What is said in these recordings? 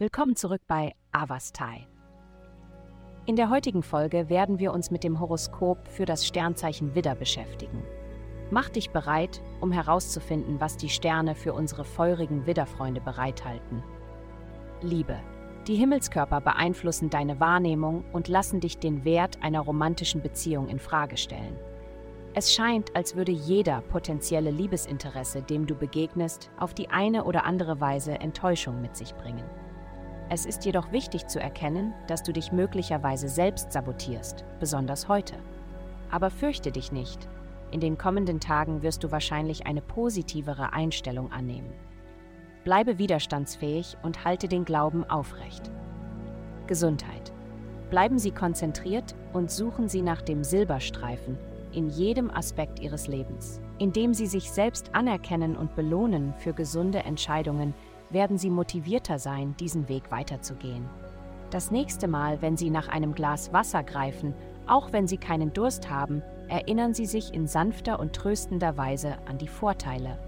Willkommen zurück bei Avastai. In der heutigen Folge werden wir uns mit dem Horoskop für das Sternzeichen Widder beschäftigen. Mach dich bereit, um herauszufinden, was die Sterne für unsere feurigen Widderfreunde bereithalten. Liebe. Die Himmelskörper beeinflussen deine Wahrnehmung und lassen dich den Wert einer romantischen Beziehung in Frage stellen. Es scheint, als würde jeder potenzielle Liebesinteresse, dem du begegnest, auf die eine oder andere Weise Enttäuschung mit sich bringen. Es ist jedoch wichtig zu erkennen, dass du dich möglicherweise selbst sabotierst, besonders heute. Aber fürchte dich nicht. In den kommenden Tagen wirst du wahrscheinlich eine positivere Einstellung annehmen. Bleibe widerstandsfähig und halte den Glauben aufrecht. Gesundheit. Bleiben Sie konzentriert und suchen Sie nach dem Silberstreifen in jedem Aspekt Ihres Lebens. Indem Sie sich selbst anerkennen und belohnen für gesunde Entscheidungen, werden Sie motivierter sein, diesen Weg weiterzugehen. Das nächste Mal, wenn Sie nach einem Glas Wasser greifen, auch wenn Sie keinen Durst haben, erinnern Sie sich in sanfter und tröstender Weise an die Vorteile.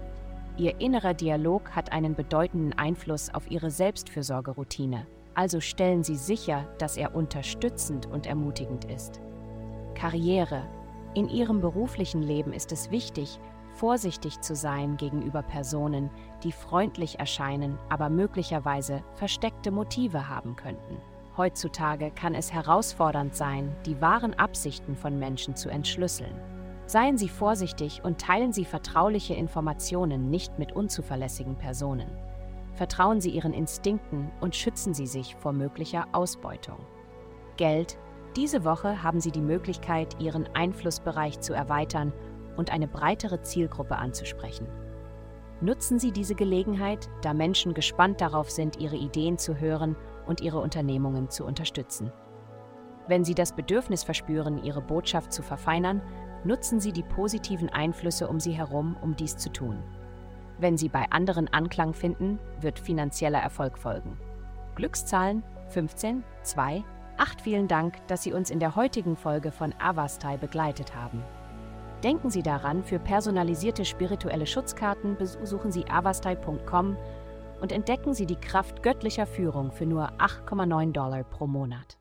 Ihr innerer Dialog hat einen bedeutenden Einfluss auf Ihre Selbstfürsorgeroutine, also stellen Sie sicher, dass er unterstützend und ermutigend ist. Karriere. In Ihrem beruflichen Leben ist es wichtig, vorsichtig zu sein gegenüber Personen, die freundlich erscheinen, aber möglicherweise versteckte Motive haben könnten. Heutzutage kann es herausfordernd sein, die wahren Absichten von Menschen zu entschlüsseln. Seien Sie vorsichtig und teilen Sie vertrauliche Informationen nicht mit unzuverlässigen Personen. Vertrauen Sie Ihren Instinkten und schützen Sie sich vor möglicher Ausbeutung. Geld. Diese Woche haben Sie die Möglichkeit, Ihren Einflussbereich zu erweitern und eine breitere Zielgruppe anzusprechen. Nutzen Sie diese Gelegenheit, da Menschen gespannt darauf sind, Ihre Ideen zu hören und Ihre Unternehmungen zu unterstützen. Wenn Sie das Bedürfnis verspüren, Ihre Botschaft zu verfeinern, nutzen Sie die positiven Einflüsse um Sie herum, um dies zu tun. Wenn Sie bei anderen Anklang finden, wird finanzieller Erfolg folgen. Glückszahlen 15, 2, 8. Vielen Dank, dass Sie uns in der heutigen Folge von Avastai begleitet haben. Denken Sie daran, für personalisierte spirituelle Schutzkarten besuchen Sie avastai.com und entdecken Sie die Kraft göttlicher Führung für nur 8,9 Dollar pro Monat.